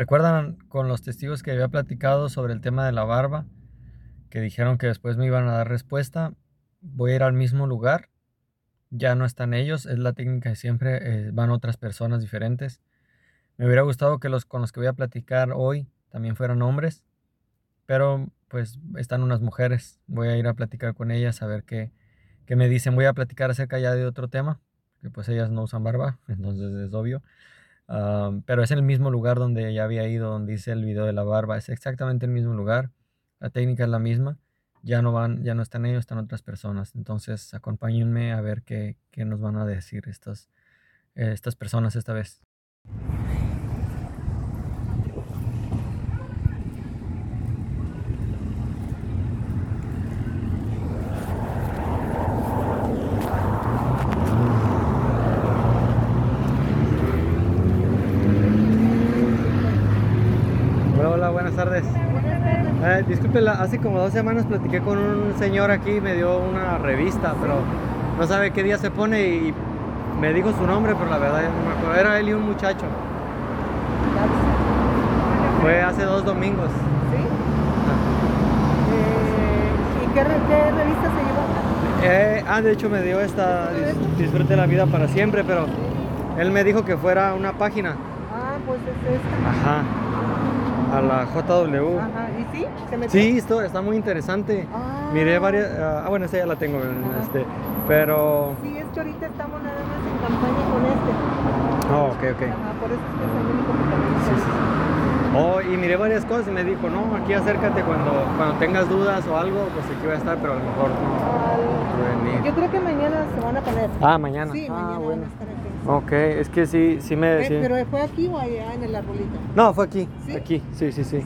¿Recuerdan con los testigos que había platicado sobre el tema de la barba? Que dijeron que después me iban a dar respuesta. Voy a ir al mismo lugar. Ya no están ellos. Es la técnica de siempre. eh, van otras personas diferentes. Me hubiera gustado que los con los que voy a platicar hoy también fueran hombres. Pero pues están unas mujeres. Voy a ir a platicar con ellas a ver qué, qué me dicen. Voy a platicar acerca ya de otro tema. Que pues ellas no usan barba. Entonces es obvio. Pero es el mismo lugar donde ya había ido, donde hice el video de la barba. Es exactamente el mismo lugar. La técnica es la misma. Ya no van, ya no están ellos, están otras personas. Entonces, acompáñenme a ver qué, qué nos van a decir estas, eh, estas personas esta vez. Disculpe, hace como dos semanas platiqué con un señor aquí, me dio una revista, pero no sabe qué día se pone y me dijo su nombre, pero la verdad no me acuerdo. Era él y un muchacho. Fue hace dos domingos. ¿Sí? Eh, ¿Y qué, qué revista se llevó? Eh, ah, de hecho me dio esta Dis- Disfrute la vida para siempre, pero él me dijo que fuera una página. Ah, pues es esta. Ajá. A la JW. Ajá, ¿y sí? ¿Se metió? Sí, esto está muy interesante. Ah. Miré varias. Ah, bueno, esta ya la tengo. Este, pero. Sí, es que ahorita estamos nada más en campaña con este. Oh, ok, ok. Ajá, por eso es que es el único que tenemos. Sí, sí. Oh, y miré varias cosas y me dijo, no, aquí acércate cuando, cuando tengas dudas o algo, pues aquí voy a estar, pero a lo mejor no. Al-. Yo creo que mañana se van a poner. Ah, mañana. Sí, ah, mañana bueno. van a estar aquí. Ok, es que sí, sí me. Eh, sí. ¿Pero fue aquí o allá en el arbolito? No, fue aquí. ¿Sí? Aquí, sí, sí, sí. Sí.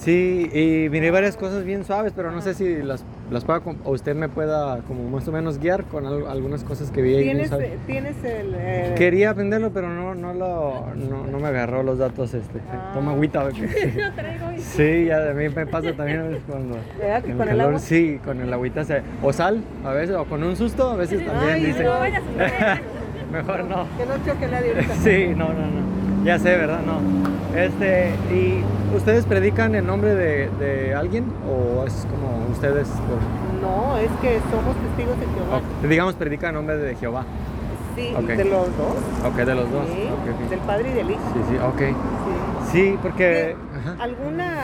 Sí, y miré varias cosas bien suaves, pero no sé si las, las pueda, o usted me pueda como más o menos guiar con al- algunas cosas que vi ahí ¿Tienes, tienes el... eh, Quería aprenderlo, pero no, no, lo, no, no me agarró los datos. Este. Ah. Toma agüita. ¿o qué? Sí, ya a mí me pasa también a veces cuando... ¿Verdad que en con el calor, agua? Sí, con el agüita. Se, o sal, a veces, o con un susto, a veces también Ay, dice. no. Mejor no. Que no choque nadie. Sí, no, no, no. Ya sé, ¿verdad? No. Este, ¿y ustedes predican en nombre de, de alguien o es como ustedes por- No, es que somos testigos de Jehová. digamos predican en nombre de Jehová? Sí, de los dos. Ok, de los dos. Sí, del padre y del hijo. Sí, sí, ok. Sí. Sí, porque ajá. ¿Alguna,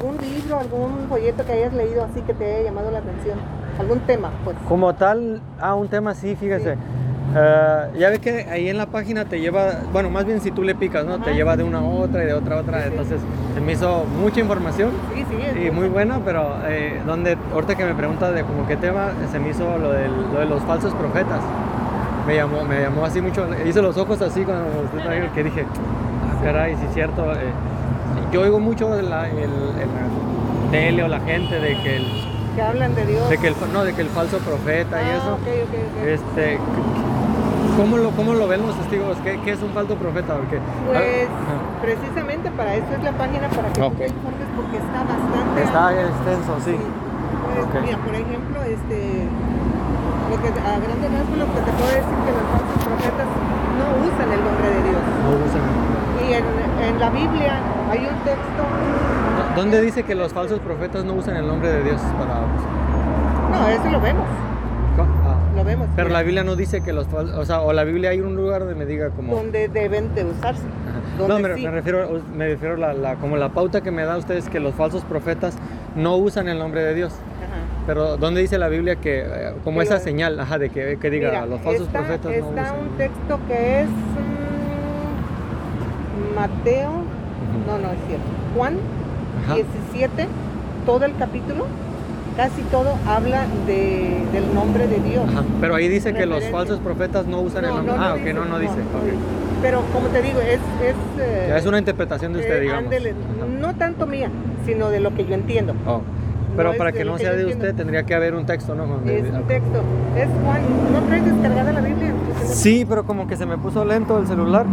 algún libro, algún folleto que hayas leído así que te haya llamado la atención? ¿Algún tema? Pues. como tal, ah, un tema sí, fíjese. Ah, ya ve que ahí en la página te lleva, bueno, más bien si tú le picas, ¿no? Te lleva de una a otra y de otra a otra, Sí, sí. entonces se me hizo mucha información. Sí, Y muy bueno, pero eh, donde, ahorita que me pregunta de como qué tema, se me hizo lo, del, lo de los falsos profetas. Me llamó, me llamó así mucho, hice los ojos así cuando usted trajo, que dije, ah, caray, sí es cierto. eh, yo oigo mucho de la, el, el tele o la gente de que el, que hablan de Dios. de que el, no, de que el falso profeta y Ah, eso. Este, ¿cómo lo, ¿Cómo lo ven los testigos? ¿Qué, qué es un falso profeta? Porque, Pues precisamente para eso es la página, para que Ok. tú te informes porque está bastante... está extenso, sí. Pues. Mira, por ejemplo, este, lo que, a grandes rasgos lo que te puedo decir que los falsos profetas no usan el nombre de Dios. No usan. Y en, en la Biblia hay un texto, ¿Dónde dice que los falsos profetas no usan el nombre de Dios para... no, eso lo vemos. Lo vemos. Pero mira, la Biblia no dice que los falsos... O sea, o la Biblia hay un lugar donde me diga como... donde deben de usarse. No, me, sí. me refiero, me refiero a la, la- como la pauta que me da ustedes que los falsos profetas no usan el nombre de Dios. Ajá. Pero ¿dónde dice la Biblia que, eh, como esa señal, ajá, de que, que diga, Mira, los falsos está, profetas no está usan? un texto que es mm, Mateo, no, no es cierto, Juan Ajá. 17, todo el capítulo, casi todo habla de, del nombre de Dios. Ajá, Pero ahí dice que los falsos profetas no usan el No, nombre. no, no ah, ok, dice, no, no dice. ok. dice. Pero como te digo, es... es, eh, Ya es una interpretación de usted, eh, digamos. ándele, no tanto mía, sino de lo que yo entiendo. Oh. Pero No para que no que sea de entiendo. usted, tendría que haber un texto, ¿no? Es un texto. Es Juan, ¿no traes descargada la Biblia? Sí, pero como que se me puso lento el celular.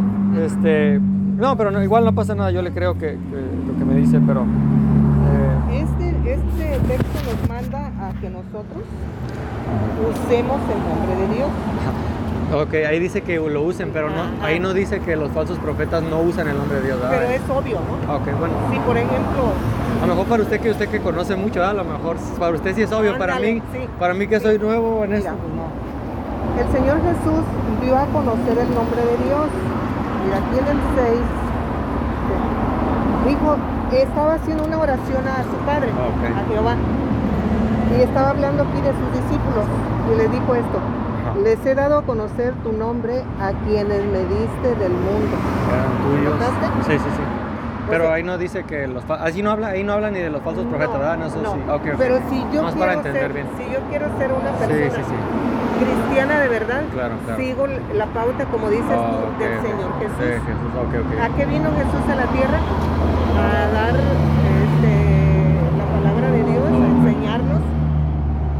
Este, no, pero no, igual no pasa nada. Yo le creo que, que lo que me dice, pero Este, texto nos manda a que nosotros usemos el nombre de Dios. Ok, ahí dice que lo usen, pero no, Ajá. ahí no dice que los falsos profetas no usan el nombre de Dios. ¿verdad? Pero es obvio, ¿no? Ok, bueno. Si por ejemplo, A lo mejor para usted que usted que conoce mucho, ¿verdad? a lo mejor para usted sí es obvio. Para mí, sí. para mí que soy nuevo en Mira. esto, pues no. el Señor Jesús dio a conocer el nombre de Dios. Mira, aquí en el 6, dijo, estaba haciendo una oración a su padre, Ah, a Jehová. Y estaba hablando aquí de sus discípulos. Y les dijo esto, les he dado a conocer tu nombre a quienes me diste del mundo. Eran tuyos. Sí, sí, sí. Pero ahí no dice que los así no habla, ahí no habla ni de los falsos profetas, ¿verdad? No, eso no. sí. Ok, ok. Pero si yo Más quiero para entender ser, bien. si yo quiero ser una Sí, persona sí, sí. cristiana de verdad, Claro, claro. sigo la pauta como dices tú del. Señor Jesús. Sí, Jesús. ¿A qué vino Jesús a la tierra? A dar este, la palabra de Dios, a enseñarnos.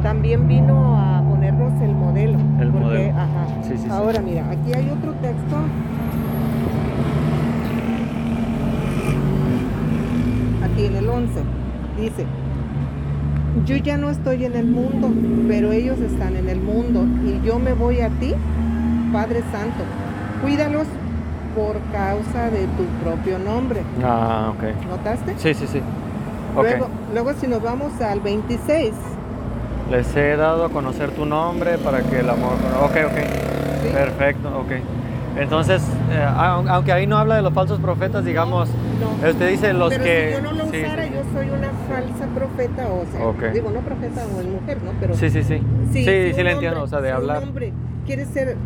También vino a ponernos el modelo. El porque, modelo. Ajá. Sí, sí, sí. Ahora mira, aquí hay otro texto. Aquí en el 11 dice, yo ya no estoy en el mundo, pero ellos están en el mundo y yo me voy a ti, Padre Santo. Cuídalos por causa de tu propio nombre. Ah, ok. ¿Notaste? Sí, sí, sí. Luego, luego si nos vamos al 26, Les he dado a conocer tu nombre para que el amor. Ok, ok. ¿sí? Perfecto, ok. Entonces, eh, au- aunque ahí no habla de los falsos profetas, digamos, No. usted dice los pero que. si yo no lo sí, usara, sí, yo soy una falsa profeta, o sea, Ok. digo, no profeta o mujer, ¿no? Pero Sí, sí, sí. Sí, si sí, un le entiendo, o sea, de si hablar. un hombre quiere ser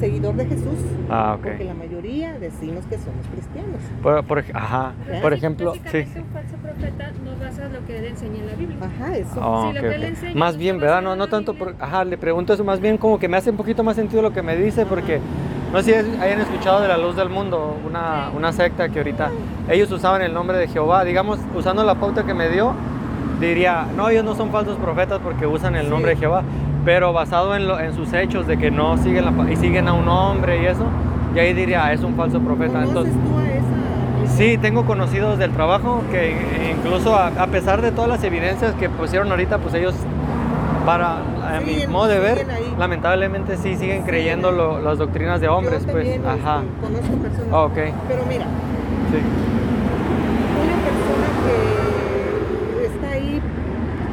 seguidor de Jesús, Ah, porque ok. la mayoría decimos que somos cristianos. Por, por ajá. ¿Eh? Por ejemplo, sí. Un falso profeta no basa lo que él enseña en la Biblia. Ajá, eso. Ah, Sí, lo que él ok. enseña Más bien, ¿verdad? No, no tanto por. Ajá, le pregunto eso más bien como que me hace un poquito más sentido lo que me dice, porque no sé si hayan escuchado de la luz del mundo, una, una secta que ahorita ellos usaban el nombre de Jehová. Digamos, usando la pauta que me dio, diría, no, ellos no son falsos profetas porque usan el Sí. nombre de Jehová, pero basado en, lo- en sus hechos de que no siguen la, y siguen a un hombre y eso, y ahí diría, "Ah, es un falso profeta. ¿Conoces Entonces, tú a esa? Sí, tengo conocidos del trabajo que incluso a, a pesar de todas las evidencias que pusieron ahorita, pues ellos, para a mi Siguen- modo de ver, lamentablemente sí siguen creyendo lo- las doctrinas de hombres, Yo pues. también, Ajá. este, conozco personas. Ah, ok. Pero mira, Sí. una persona que está ahí,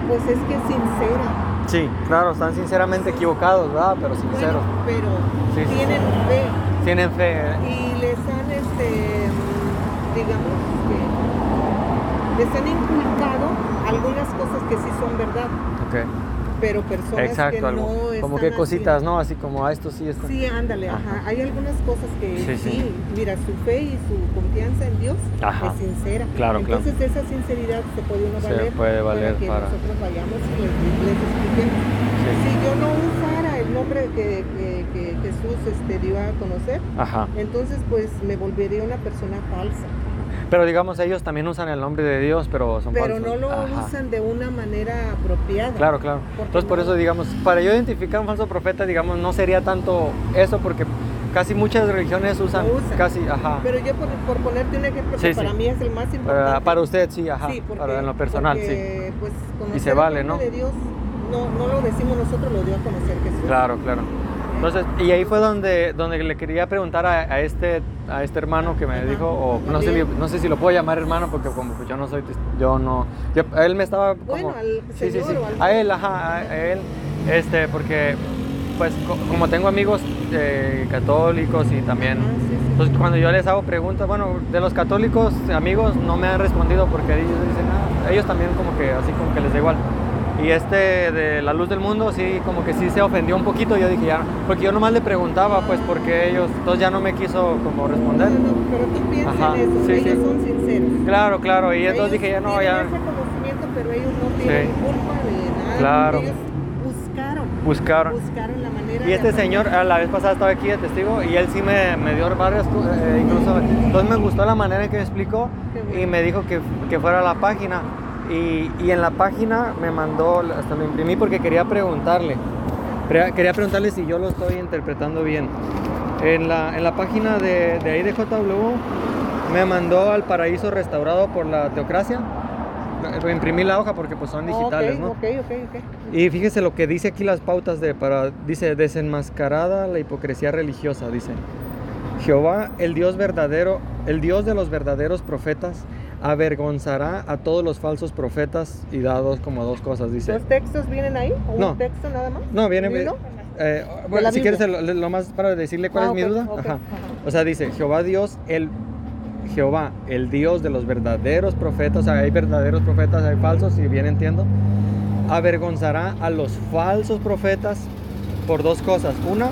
pues es que es sincera. Sí, claro, están sinceramente equivocados, ¿verdad? Pero sinceros. Bueno, pero Sí, sí, tienen fe Tienen fe. ¿eh? y les han, este, digamos que les han inculcado algunas cosas que sí son verdad, Ok. Pero personas que algo. no como están que cositas, así. ¿no? Así como a esto sí, esto. Sí, ándale, ajá. Ajá. Hay algunas cosas que Sí, sí, sí. mira, su fe y su confianza en Dios Ajá. es sincera. Claro, claro. Entonces de esa sinceridad se puede uno Se valer, puede valer para que para- nosotros vayamos y les, les expliquemos. Sí. Si yo no usara el nombre que, que- que Jesús este, dio a conocer, Ajá. entonces pues me volvería una persona falsa. Pero digamos, ellos también usan el nombre de Dios, pero son Pero falsos. no lo Ajá. usan de una manera apropiada. Claro, claro. Entonces por no- eso, digamos, para yo identificar un falso profeta, digamos, no sería tanto eso, porque casi muchas religiones usan, usan. casi, ajá. Pero yo por, por ponerte un ejemplo Sí, que sí. para mí es el más importante. Para, para usted, sí, ajá. Sí, porque, para en lo personal, sí. porque, Pues, conocer se vale, el nombre ¿no? de Dios no, no lo decimos nosotros, lo dio a conocer Jesús. Claro, claro. Entonces, y ahí fue donde, donde le quería preguntar a, a este, a este hermano que me Ajá, dijo, o no sé, no sé si lo puedo llamar hermano, porque como pues, yo no soy, yo no, yo- él me estaba como, Bueno, al sí, sí, sí, o al- a él, ajá, a él, este, porque, pues, co- como tengo amigos eh, católicos y también, Ah, sí, sí. entonces cuando yo les hago preguntas, bueno, de los católicos amigos no me han respondido porque ellos dicen, ah, ellos también como que así como que les da igual. Y este de la luz del mundo sí como que sí se ofendió un poquito, yo dije ya, porque yo nomás le preguntaba pues porque ellos, entonces ya no me quiso como responder. No, no, pero tú piensas Ajá, en eso, sí, ellos sí. son sinceros. Claro, claro, y entonces Ellos dije ya no, ya ese conocimiento, pero ellos no tienen Sí. culpa de nada. Claro. Ellos buscaron, buscaron. buscaron la manera Y este señor, a la vez pasada estaba aquí de testigo y él sí me, me dio varias eh, incluso, entonces me gustó la manera en que me explicó bueno. y me dijo que, que fuera a la página. Y, y en la página me mandó, hasta lo imprimí porque quería preguntarle, Pre- quería preguntarle si yo lo estoy interpretando bien. En la, en la página de, de ahí de JW me mandó al paraíso restaurado por la teocracia imprimí la hoja porque pues son digitales, Ok, ¿no? Ok, ok, ok. Y fíjese lo que dice aquí las pautas de para dice desenmascarada la hipocresía religiosa, dice. Jehová, el Dios verdadero, el Dios de los verdaderos profetas, avergonzará a todos los falsos profetas y dados como dos cosas, dice. ¿Los textos vienen ahí? ¿O No. un texto nada más? No, viene ¿Sí, no? eh, bueno, si quieres lo, lo más para decirle cuál Ah, es mi duda. ok, Ajá. ajá. O sea, dice Jehová Dios, el Jehová, el Dios de los verdaderos profetas, o sea, hay verdaderos profetas, hay falsos, si bien entiendo, avergonzará a los falsos profetas por dos cosas. Una,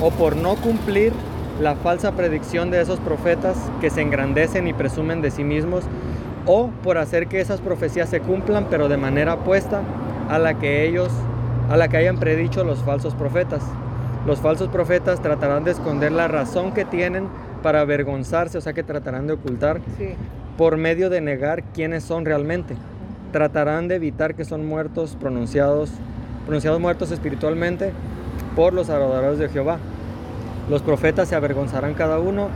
o por no cumplir la falsa predicción de esos profetas que se engrandecen y presumen de sí mismos, o por hacer que esas profecías se cumplan, pero de manera opuesta a la que ellos, a la que hayan predicho los falsos profetas. Los falsos profetas tratarán de esconder la razón que tienen para avergonzarse, o sea que tratarán de ocultar Sí. por medio de negar quiénes son realmente. Tratarán de evitar que son muertos pronunciados, pronunciados muertos espiritualmente por los adoradores de Jehová. Los profetas se avergonzarán cada uno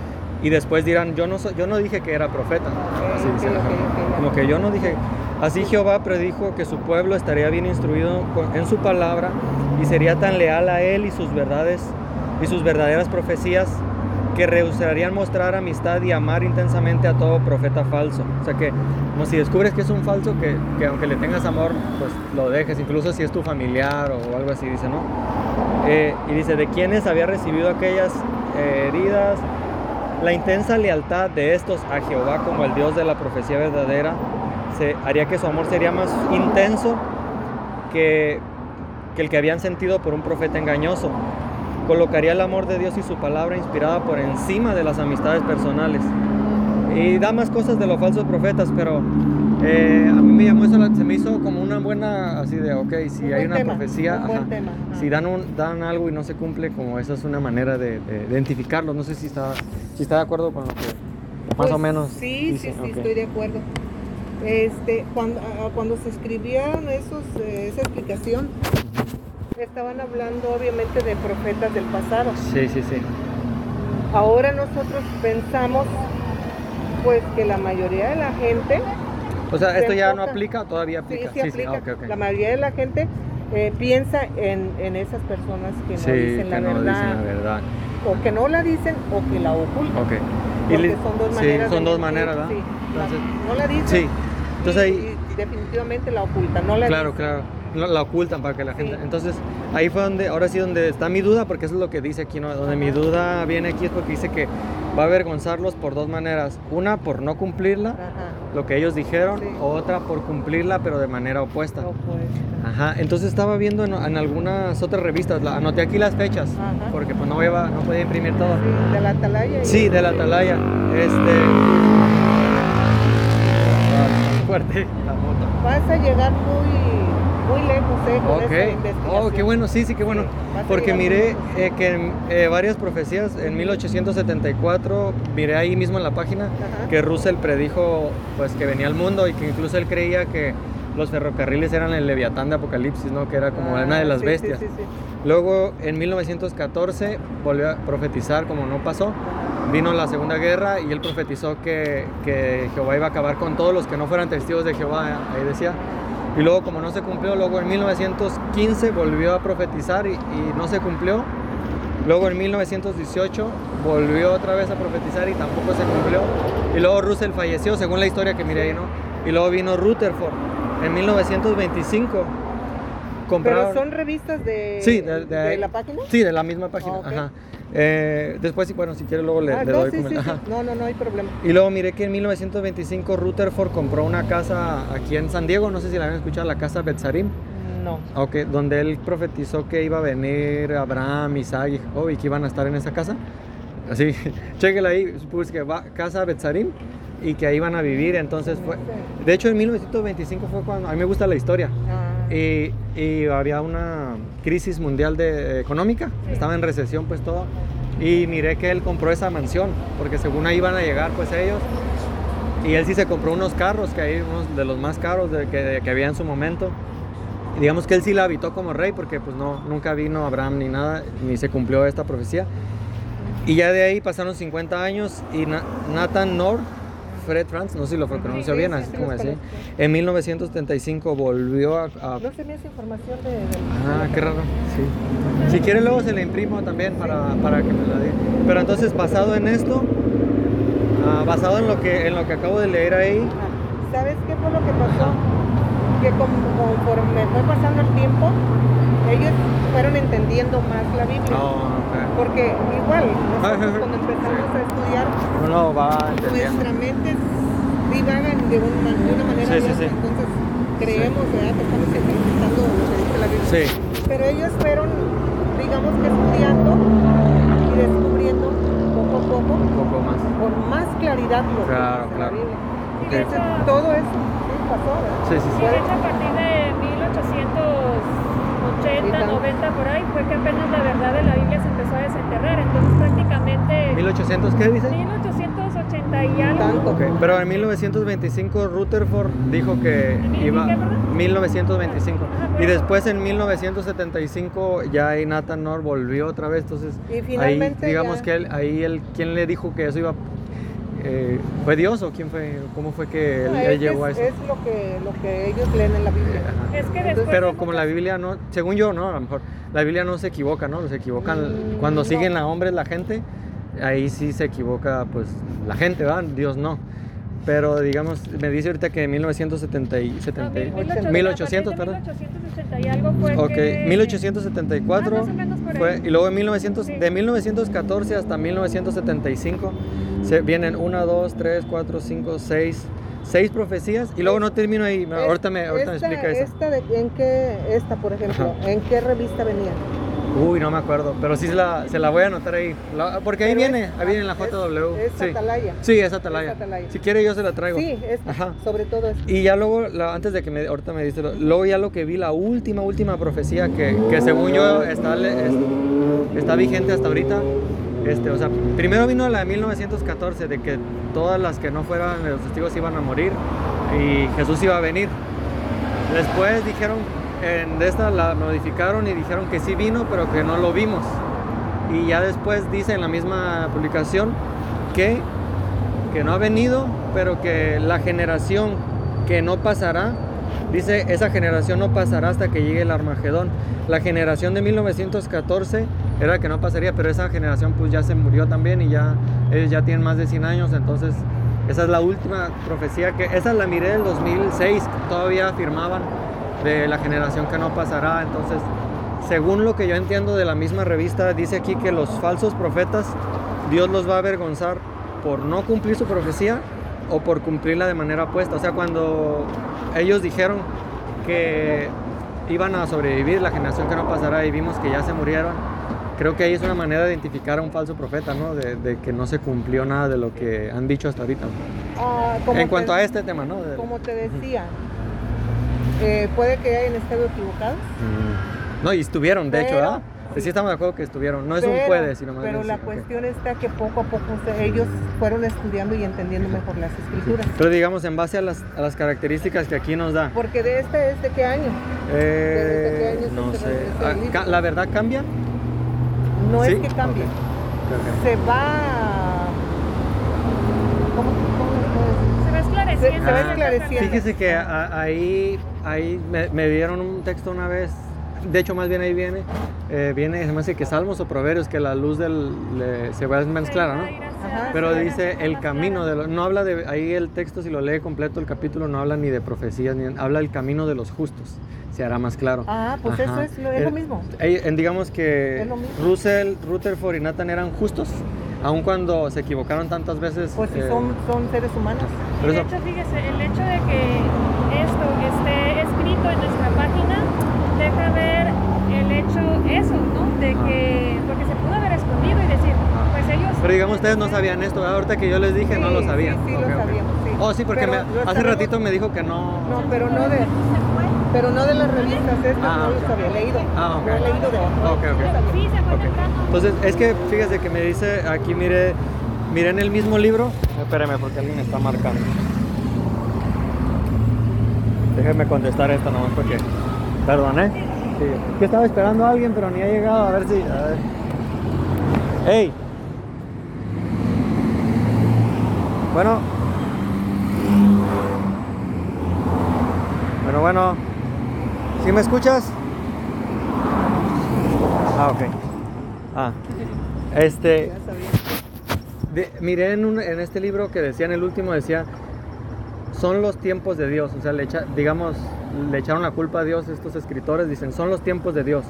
y después dirán, yo no, soy- yo no dije que era profeta. Así dice, ya. Como que yo no dije. Así Jehová predijo que su pueblo estaría bien instruido en su palabra y sería tan leal a él y sus verdades y sus verdaderas profecías que rehusarían mostrar amistad y amar intensamente a todo profeta falso. O sea que, como si descubres que es un falso, que, que aunque le tengas amor, pues lo dejes, incluso si es tu familiar o algo así, dice, ¿no? Eh, y dice, de quienes había recibido aquellas eh, heridas, la intensa lealtad de estos a Jehová como el Dios de la profecía verdadera se, haría que su amor sería más intenso que, que el que habían sentido por un profeta engañoso. Colocaría el amor de Dios y su palabra inspirada por encima de las amistades personales. Y da más cosas de los falsos profetas, pero eh, a mí me llamó eso, se me hizo como una buena, así de, ok, si Un hay una tema, profecía, un buen ajá, tema, ajá. si dan, un- dan algo y no se cumple, como esa es una manera de, de identificarlos. No sé si está, si está de acuerdo con lo que más o Pues, menos Sí, sí, sí, estoy de acuerdo. Este, cuando, ah, cuando se escribieron esos, eh, esa explicación, estaban hablando obviamente de profetas del pasado. Sí, sí, sí. Ahora nosotros pensamos pues que la mayoría de la gente, O sea, Se ¿esto ya no aplica o todavía sí, aplica? sí aplica, ah, ok, ok. la mayoría de la gente eh, piensa en, en esas personas que no Sí, dicen la que no verdad, dicen la verdad. o que no la dicen o que la ocultan. Ok. Porque son dos sí, maneras. son de dos maneras, ¿verdad? sí. La- Entonces, no la dicen. sí. Entonces y- ahí, y definitivamente la ocultan, no la claro, dicen. claro. La, la ocultan para que la gente. Sí. Entonces, ahí fue donde, ahora sí, donde está mi duda, porque eso es lo que dice aquí, ¿no? Donde mi duda viene aquí es porque dice que va a avergonzarlos por dos maneras. Una, por no cumplirla, Ajá. lo que ellos dijeron, Sí. otra, por cumplirla, pero de manera opuesta. Opuesta. Ajá, entonces estaba viendo en, en algunas otras revistas, la- anoté aquí las fechas, Ajá. porque pues no, iba, no podía imprimir todo. Sí, de la atalaya. Sí, de la atalaya. Este. Fuerte la moto. Vas a llegar muy, muy lejos, ¿eh? Con esa Ok. investigación. Oh, qué bueno, sí, sí, qué bueno. Sí, Porque miré eh, que en eh, varias profecías, en 1874, miré ahí mismo en la página Ajá. que Russell predijo pues que venía al mundo y que incluso él creía que los ferrocarriles eran el leviatán de Apocalipsis, ¿no? Que era como Ah, una de las sí, bestias. sí, sí. Luego, en 1914, volvió a profetizar, como no pasó. Vino la Segunda Guerra y él profetizó que, que Jehová iba a acabar con todos los que no fueran testigos de Jehová, ahí decía. Y luego, como no se cumplió, luego en 1915 volvió a profetizar y, no se cumplió. Luego en 1918 volvió otra vez a profetizar y tampoco se cumplió. Y luego Russell falleció, según la historia que miré ahí, ¿no? Y luego vino Rutherford en 1925. Compraron... Pero son revistas de, Sí, de, de ahí. la página. Sí, de la misma página. Ok. Ajá. Eh, después, bueno, si quieres, luego le, Ah, le no, doy sí. No, no, no hay problema. Y luego miré que en 1925 Rutherford compró una casa aquí en San Diego, no sé si la habían escuchado, la casa Betzarim, No. okay, donde él profetizó que iba a venir Abraham, Isaac y Jacob y que iban a estar en esa casa. Así, chéquela ahí, puse que va casa Betzarim y que ahí iban a vivir, entonces fue... De hecho, en 1925 fue cuando... A mí me gusta la historia. Ah, Y, y había una crisis mundial de, económica, estaba en recesión pues todo. Y miré que él compró esa mansión, porque según ahí iban a llegar pues ellos. Y él sí se compró unos carros, que hay unos de los más caros de, que, de- que había en su momento. Y digamos que él sí la habitó como rey, porque pues no, nunca vino Abraham ni nada, ni se cumplió esta profecía. Y ya de ahí pasaron 50 años y Na- Nathan North Fred Franz, no sé si lo pronunció Sí, bien, sí, así sí, como así. En 1975 volvió a... a- No se me hace información de... Ah, qué raro. Sí. Si quiere luego se la imprimo también para, para que me la diga. Pero entonces basado en esto, ah, basado en lo que en lo que acabo de leer ahí, Ah, ¿Sabes qué fue lo que pasó? Que como, conforme fue pasando el tiempo, ellos fueron entendiendo más la Biblia. no, Porque igual, Ah, nosotros cuando empezamos a estudiar, uno va nuestra mente divagan de, una manera Sí. Entonces creemos ¿verdad? que estamos interpretando lo que dice la Biblia. Pero ellos fueron, digamos que estudiando y descubriendo poco a poco Un poco más. con más claridad lo que Claro, dice claro. la Biblia. Todo eso pasó, ¿verdad? Sí, sí, sí, sí. de hecho, a partir de 1880, 90 por ahí, fue que apenas la verdad de la Biblia se empezó a desenterrar. Entonces, prácticamente 1800, ¿qué dice? 1880 y algo. Tanto. Ok, pero en 1925 Rutherford dijo que ¿En mil- iba qué, perdón? 1925 Ajá, por y después en 1975 ya Nathan Nor volvió otra vez, entonces Y ahí digamos ya- que él, ahí él quién le dijo que eso iba eh, fue Dios o quién fue cómo fue que él, No, él es, llegó a es- eso. es lo que, lo que ellos leen en la Biblia. Ajá. Es que Entonces. Pero como la Biblia no, según yo, no, a lo mejor la Biblia no se equivoca, ¿no? Se equivocan Mm, cuando no. siguen a hombres la gente, ahí sí se equivoca pues la gente, ¿verdad? Dios no. Pero digamos, me dice ahorita que en 1970 y No, 70 y- 1800, 1800, a partir perdón. de 1880 y algo fue Ok, que... 1874 Ah, más o menos por ahí. fue, y luego en 1900, Sí. de 1914 hasta 1975 se vienen 1, 2, 3, 4, 5, 6, 6 profecías y luego no termino ahí, Es- ahorita me, ahorita me esta, explica eso. Esta de, ¿En qué, esta, por ejemplo, Ajá. en qué revista venía? Uy, no me acuerdo, pero sí se la, se la voy a anotar ahí, La- porque ahí Pero viene, es- ahí viene en la es- JW. Es, sí. Atalaya. sí, es Atalaya. Es Atalaya. Si quiere yo se la traigo. Sí, esta, Ajá. sobre todo esto. Y ya luego, la- antes de que me, ahorita me lo- luego ya lo que vi, la última, última profecía que, que según yo está, está vigente hasta ahorita. Este, o sea, primero vino la de 1914, de que todas las que no fueran los testigos iban a morir y Jesús iba a venir. Después dijeron, en esta la modificaron y dijeron que sí vino, pero que no lo vimos. Y ya después dice en la misma publicación que que no ha venido, pero que la generación que no pasará, dice, esa generación no pasará hasta que llegue el Armagedón. La generación de 1914 era que no pasaría, pero esa generación pues ya se murió también y ya ellos ya tienen más de 100 años, entonces esa es la última profecía que esa la miré del 2006, todavía afirmaban de la generación que no pasará, entonces según lo que yo entiendo de la misma revista, dice aquí que los falsos profetas, Dios los va a avergonzar por no cumplir su profecía o por cumplirla de manera opuesta. O sea, cuando ellos dijeron que iban a sobrevivir la generación que no pasará y vimos que ya se murieron, creo que ahí es una manera de identificar a un falso profeta, ¿no? De, de que no se cumplió nada de lo que han dicho hasta ahorita. Ah, como En te- cuanto a este tema, ¿no? De- Como te decía, eh, puede que hayan estado equivocados. Mm. No, y estuvieron, de hecho, Pero- ¿verdad? Sí estamos de acuerdo que estuvieron. No es un pero- puede, sino más Pero bien la sí, cuestión está que poco a poco ellos fueron estudiando y entendiendo mejor las escrituras. Pero digamos, en base a las, a las características que aquí nos da. Porque de este es de qué año. Eh, ¿Desde qué año no se sé. Ah, ¿La verdad cambia? No ¿Sí? es que cambie. Ok, ok. Se va. ¿Cómo, cómo? Se va esclareciendo. Se- se va esclareciendo. Fíjese que a- ahí, ahí me, me dieron un texto una vez, de hecho más bien ahí viene, eh, viene, se me hace que Salmos o Proverbios, que la luz del, le- se va más clara, ¿no? Ajá, Pero sí, dice el camino de los, no habla de, ahí el texto si lo lee completo el capítulo no habla ni de profecías, ni habla del camino de los justos, se hará más claro. Ah, pues Ajá. eso es lo, es lo El- mismo. Ey, en- digamos que lo. Russell, Rutherford y Nathan eran justos, aun cuando se equivocaron tantas veces. Pues si eh, son, son seres humanos. Y de eso- hecho, fíjese, el hecho de que esto esté escrito en nuestra deja ver el hecho, eso, ¿no? De que, porque se pudo haber escondido y decir, pues ellos... Pero digamos, ustedes no sabían esto, ¿verdad? ahorita que yo les dije no lo sabían. Sí, sí, lo sabíamos, sí. Oh, sí, porque me- hace sabemos- ratito me dijo que no. No, pero no de, pero no de las revistas estas, Ah, no los había leído. Ah, ok. Lo he leído de otro. Ok, ok. Sí, se fue Ok. temprano. Entonces, es que fíjese que me dice aquí, mire, mire en el mismo libro. Espéreme, porque alguien me está marcando. Déjeme contestar esta nomás porque. Perdón, ¿eh? Sí. Yo estaba esperando a alguien, pero ni ha llegado. A ver si. A ver. ¡Ey! Bueno. Bueno, bueno. ¿Sí me escuchas? Ah, ok. Ah. Este. Miré en, un, en este libro que decían, el último decía, son los tiempos de Dios. O sea, le echa, digamos, le echaron la culpa a Dios estos escritores. Dicen, son los tiempos de Dios.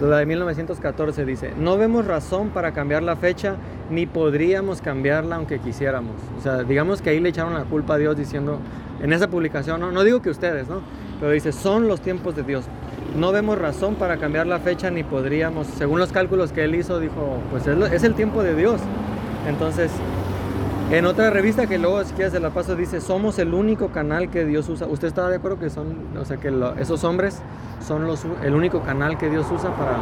La de 1914 dice, no vemos razón para cambiar la fecha, ni podríamos cambiarla aunque quisiéramos. O sea, digamos que ahí le echaron la culpa a Dios diciendo, en esa publicación, no, no digo que ustedes, ¿no? Pero dice, son los tiempos de Dios. No vemos razón para cambiar la fecha, ni podríamos, según los cálculos que él hizo, dijo, pues es, el tiempo de Dios. Entonces, en otra revista que luego si quieres se la paso dice, somos el único canal que Dios usa. ¿Usted está de acuerdo que son, o sea, que lo- esos hombres son los, el único canal que Dios usa para,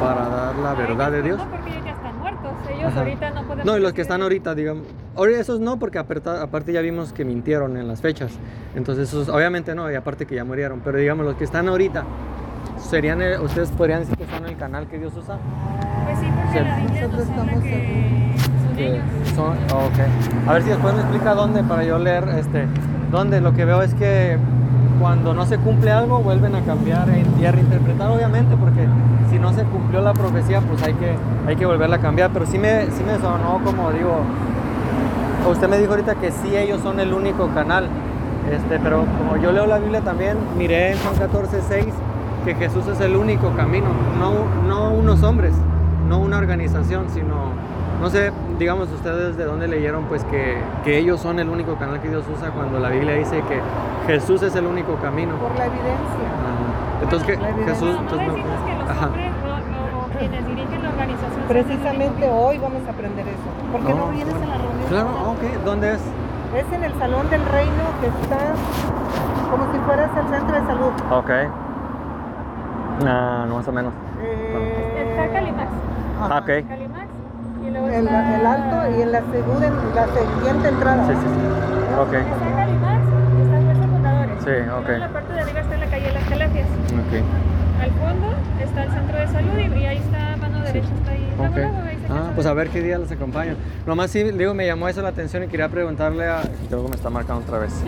para dar la verdad de Dios? No, porque ellos ya están muertos. Ellos Ajá. ahorita no pueden. No, y los que están ahorita, digamos. Ahora esos no, porque aparte ya vimos que mintieron en las fechas. Entonces, esos, obviamente no, y aparte que ya murieron. Pero digamos, los que están ahorita, serían, el- ustedes podrían decir que son el canal que Dios usa. Pues sí, porque Sí. la Biblia nos habla estamos que Que ellos. son- oh, ok. A ver si después me explica dónde para yo leer este. Dónde lo que veo es que cuando no se cumple algo vuelven a cambiar y a reinterpretar obviamente porque si no se cumplió la profecía pues hay que, hay que volverla a cambiar. Pero sí me, sí me sonó como digo, usted me dijo ahorita que sí ellos son el único canal. Este, pero como yo leo la Biblia también, miré en Juan 14, 6 que Jesús es el único camino, no, no unos hombres, no una organización, sino, no sé, digamos ustedes de dónde leyeron, pues que, que ellos son el único canal que Dios usa cuando la Biblia dice que Jesús es el único camino. Por la evidencia. Ajá. Entonces, que La evidencia. Jesús... No, no entonces, no- decimos que los Ajá. hombres quienes dirigen la organización. Precisamente hoy vamos a aprender eso. ¿Por qué no vienes a la reunión? Claro, ok, ¿dónde es? Es en el Salón del Reino que está como si fueras el centro de salud. Ok. Ah, no, más o menos. Eh, Está Calimax. Ah, ok. Calimax. El, el alto y en la, segunda, en la siguiente entrada. Sí, sí, sí. Ok. Está Fundadores. Sí, ok. En la parte de arriba está la calle Las Calafias. Ok. Al fondo está el centro de salud y, y ahí está mano derecha, está ahí. Luego, Ok. luego, ahí se Ah, pues a ver qué día los acompaño. Nomás sí, digo, me llamó eso la atención y quería preguntarle a... Creo que me está marcando otra vez.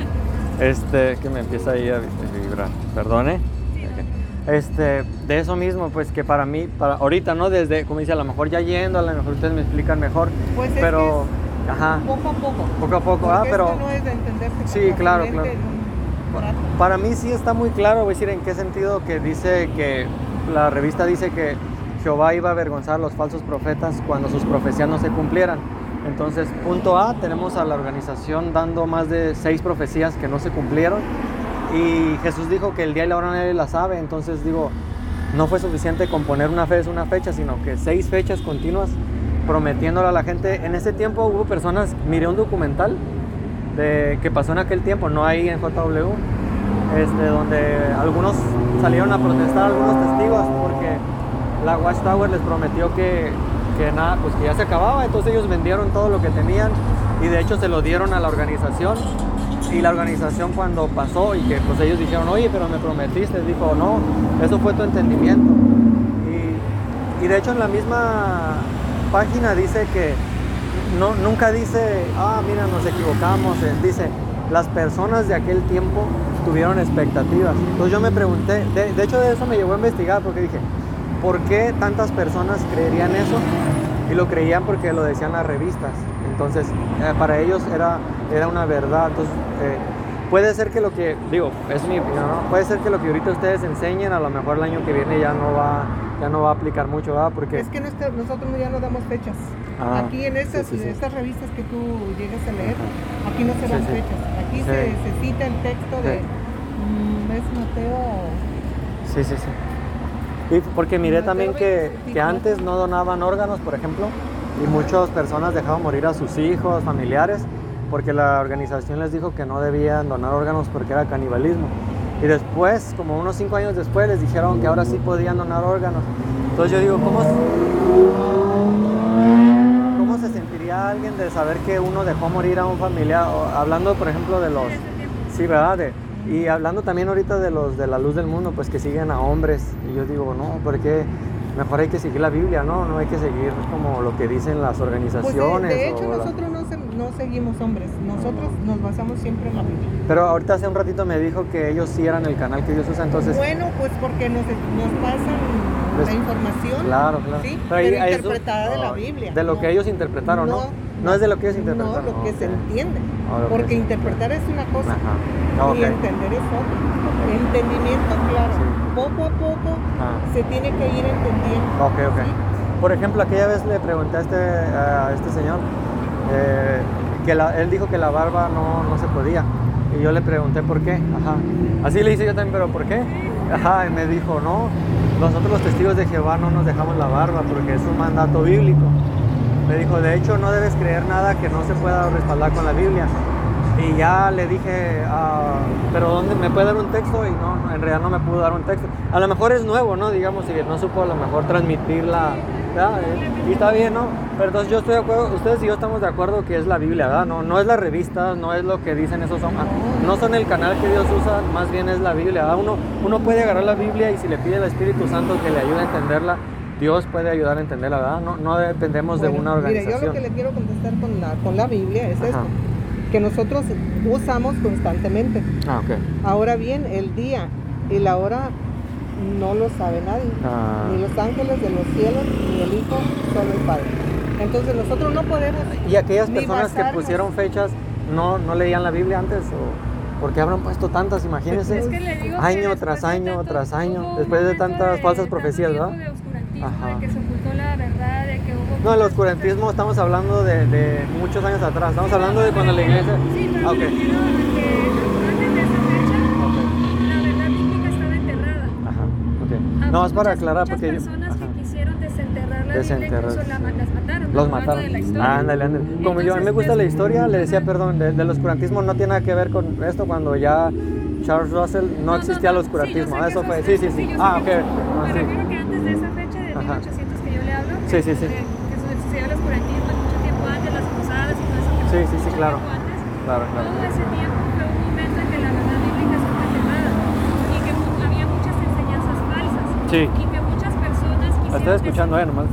Este, que me empieza ahí a vibrar. Perdone. Este, de eso mismo, pues que para mí, para ahorita, ¿no? Desde, como dice, a lo mejor ya yendo, a lo mejor ustedes me explican mejor. Pues es pero, que ajá, Poco a poco. poco a poco. Ah, pero... esto no es de entenderse Sí, claro, claro. rato. Para mí sí está muy claro, voy a decir en qué sentido que dice que la revista dice que Jehová iba a avergonzar a los falsos profetas cuando sus profecías no se cumplieran. Entonces, punto A, tenemos a la organización dando más de seis profecías que no se cumplieron y Jesús dijo que el día y la hora nadie la sabe, entonces digo, no fue suficiente con poner una fe es una fecha, sino que seis fechas continuas prometiéndole a la gente. En ese tiempo hubo personas, miré un documental de, que pasó en aquel tiempo, no ahí en JW, este, donde algunos salieron a protestar, algunos testigos, porque la Watchtower les prometió que, que nada, pues que ya se acababa, entonces ellos vendieron todo lo que tenían y de hecho se lo dieron a la organización y la organización cuando pasó y que pues ellos dijeron, oye, pero me prometiste, dijo, no, eso fue tu entendimiento. Y, de hecho en la misma página dice que no, nunca dice, ah, mira, nos equivocamos, eh, dice, las personas de aquel tiempo tuvieron expectativas. Entonces yo me pregunté, de, de hecho de eso me llevó a investigar porque dije, ¿por qué tantas personas creerían eso? Y lo creían porque lo decían las revistas. Entonces, eh, para ellos era, era una verdad. Entonces, eh, puede ser que lo que, digo, es mi opinión, ¿no? Puede ser que lo que ahorita ustedes enseñen, a lo mejor el año que viene ya no va, ya no va a aplicar mucho, ¿verdad? Porque... Es que nuestra- nosotros ya no damos fechas. Ah, aquí en estas, sí, sí, sí. estas revistas que tú llegas a leer, aquí no se dan fechas. Aquí se, se cita el texto de mm, es Mateo. Sí, sí, sí. Y porque miré Mateo también que, 25. que antes no donaban órganos, por ejemplo, y muchas personas dejaban morir a sus hijos, familiares, porque la organización les dijo que no debían donar órganos porque era canibalismo. Y después, como unos cinco años después, les dijeron que ahora sí podían donar órganos. Entonces yo digo, ¿cómo, cómo se sentiría alguien de saber que uno dejó morir a un familiar? Hablando, por ejemplo, de los... Sí, ¿verdad? De- y hablando también ahorita de los de la luz del mundo, pues que siguen a hombres. Y yo digo, no, porque mejor hay que seguir la Biblia, ¿no? No hay que seguir como lo que dicen las Pues organizaciones. de, de hecho o nosotros seguimos hombres. Nosotros nos basamos siempre en la Biblia. Pero ahorita hace un ratito me dijo que ellos sí eran el canal que Dios usa, entonces... Bueno, pues porque nos, nos pasan Pues, la información. Claro, claro. Sí, Pero ahí interpretada de la Biblia. De lo no- que ellos interpretaron, ¿no? No es de lo que ellos interpretaron. No, lo que se entiende. Ah, Porque interpretar es una cosa y entender es otra. Entendimiento, claro. Sí. Poco a poco Ah. se tiene que ir entendiendo. Ok, ok. ¿sí? Por ejemplo, aquella vez le pregunté a este, a este señor eh, que la- él dijo que la barba no, no se podía. Y yo le pregunté por qué. Ajá. Así le hice yo también, pero ¿por qué? Ajá, y me dijo, no, nosotros los testigos de Jehová no nos dejamos la barba porque es un mandato bíblico. Me dijo, de hecho no debes creer nada que no se pueda respaldar con la Biblia. Y ya le dije, ah, pero ¿dónde me puede dar un texto? Y no, en realidad no me pudo dar un texto. A lo mejor es nuevo, ¿no? Digamos, y no supo a lo mejor transmitirla. ¿Verdad? Eh, Y está bien, ¿no? Pero entonces yo estoy de acuerdo, ustedes y yo estamos de acuerdo que es la Biblia, ¿verdad? No, no es la revista, no es lo que dicen esos hombres. No son el canal que Dios usa, más bien es la Biblia, ¿verdad? Uno, uno puede agarrar la Biblia y si le pide al Espíritu Santo que le ayude a entenderla, Dios puede ayudar a entenderla, ¿verdad? No, no dependemos de una Mire, organización. yo lo que le quiero contestar con la, con la Biblia es Ajá. esto, que nosotros usamos constantemente. Ah. Ahora bien, el día y la hora no lo sabe nadie. Ah. Ni los ángeles de los cielos, ni el Hijo, solo el Padre. Entonces nosotros no podemos... Y aquellas personas que pusieron fechas, ¿no, no leían la Biblia antes? ¿O por qué habrán puesto tantas? Imagínense. Es que le digo que año tras año tanto- tras año, después de tantas de falsas profecías, ¿verdad? de oscurantismo, Ajá. de que se ocultó la verdad, de que hubo No, el oscurantismo estamos hablando de, de muchos años atrás. Estamos hablando de cuando la iglesia. Sí, pero Ah, me ok. refiero a que antes de esa fecha, Ok. la verdad bíblica estaba enterrada. Ajá, ok. Ah, No, es para aclarar porque yo. que quisieron desenterrar la Desenterrar, Biblia incluso la, sí. las mataron. Los mataron. de la historia. Ándale, ándale. Como yo, a mí me Entonces, gusta la historia, le decía, perdón, de- del oscurantismo no tiene nada que ver con esto cuando ya Charles Russell no, existía el no, oscurantismo. sí, Eso que fue, sí, sí, sí. Ah, ok. que- No, Me sí. refiero que antes de esa fecha de Ajá. 1800 que yo le hablo, Sí, sí, sí. eh, que sucedió el oscurantismo mucho tiempo antes, las cruzadas y todo eso. que Sí, sí, sí, claro. Claro, claro. Todo ese tiempo fue un momento en que la verdad bíblica estuvo enterrada y que mu- había muchas enseñanzas falsas Sí. y que muchas personas estoy escuchando, eh, nomás.